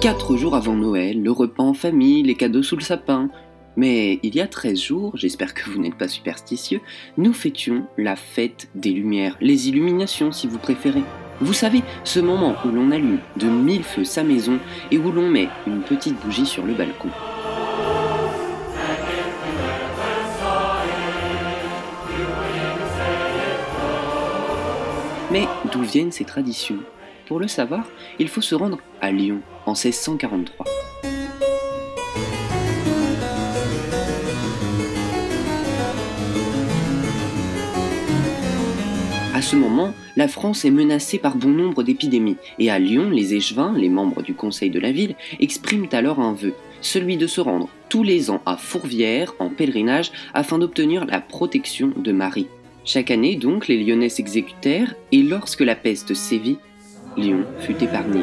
4 jours avant Noël, le repas en famille, les cadeaux sous le sapin. Mais il y a 13 jours, j'espère que vous n'êtes pas superstitieux, nous fêtions la fête des Lumières, les illuminations si vous préférez. Vous savez, ce moment où l'on allume de mille feux sa maison et où l'on met une petite bougie sur le balcon. Mais d'où viennent ces traditions? Pour le savoir, il faut se rendre à Lyon en 1643. À ce moment, la France est menacée par bon nombre d'épidémies, et à Lyon, les échevins, les membres du conseil de la ville, expriment alors un vœu, celui de se rendre tous les ans à Fourvière en pèlerinage afin d'obtenir la protection de Marie. Chaque année donc, les Lyonnais s'exécutèrent, et lorsque la peste sévit, Lyon fut épargné.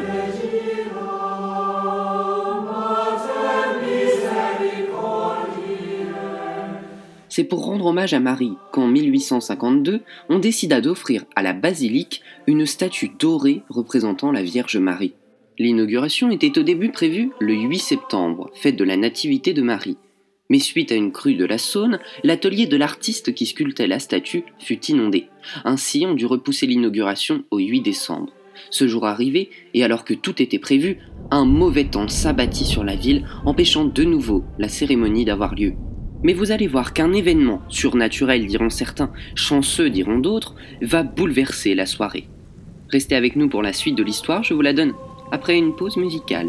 C'est pour rendre hommage à Marie qu'en 1852, on décida d'offrir à la basilique une statue dorée représentant la Vierge Marie. L'inauguration était au début prévue le 8 septembre, fête de la Nativité de Marie. Mais suite à une crue de la Saône, l'atelier de l'artiste qui sculptait la statue fut inondé. Ainsi, on dut repousser l'inauguration au 8 décembre. Ce jour arrivé, et alors que tout était prévu, un mauvais temps s'abattit sur la ville, empêchant de nouveau la cérémonie d'avoir lieu. Mais vous allez voir qu'un événement surnaturel, diront certains, chanceux, diront d'autres, va bouleverser la soirée. Restez avec nous pour la suite de l'histoire, je vous la donne après une pause musicale.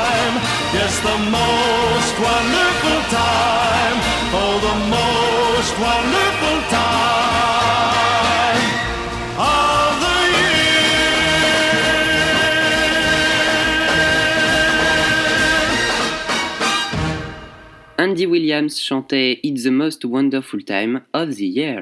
The most wonderful time. Oh, the most wonderful time of the Andy Williams chantait It's the most wonderful time of the year.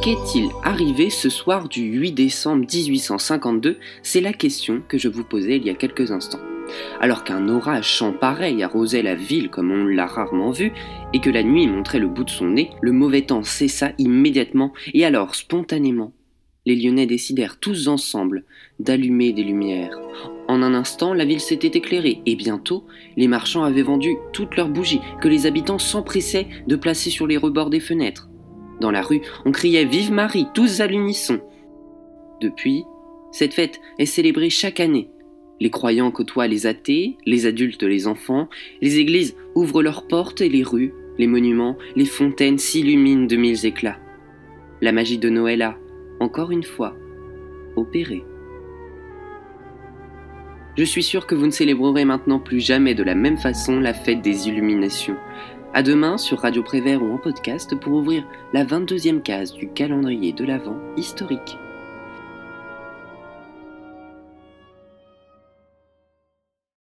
Qu'est-il arrivé ce soir du 8 décembre 1852 C'est la question que je vous posais il y a quelques instants. Alors qu'un orage sans pareil arrosait la ville comme on l'a rarement vu, et que la nuit montrait le bout de son nez, le mauvais temps cessa immédiatement, et alors, spontanément, les Lyonnais décidèrent tous ensemble d'allumer des lumières. En un instant, la ville s'était éclairée, et bientôt, les marchands avaient vendu toutes leurs bougies, que les habitants s'empressaient de placer sur les rebords des fenêtres. Dans la rue, on criait Vive Marie, tous à l'unisson. Depuis, cette fête est célébrée chaque année, Les croyants côtoient les athées, les adultes les enfants, les églises ouvrent leurs portes et les rues, les monuments, les fontaines s'illuminent de mille éclats. La magie de Noël a, encore une fois, opéré. Je suis sûr que vous ne célébrerez maintenant plus jamais de la même façon la fête des illuminations. À demain sur Radio Prévert ou en podcast pour ouvrir la 22e case du calendrier de l'Avent historique.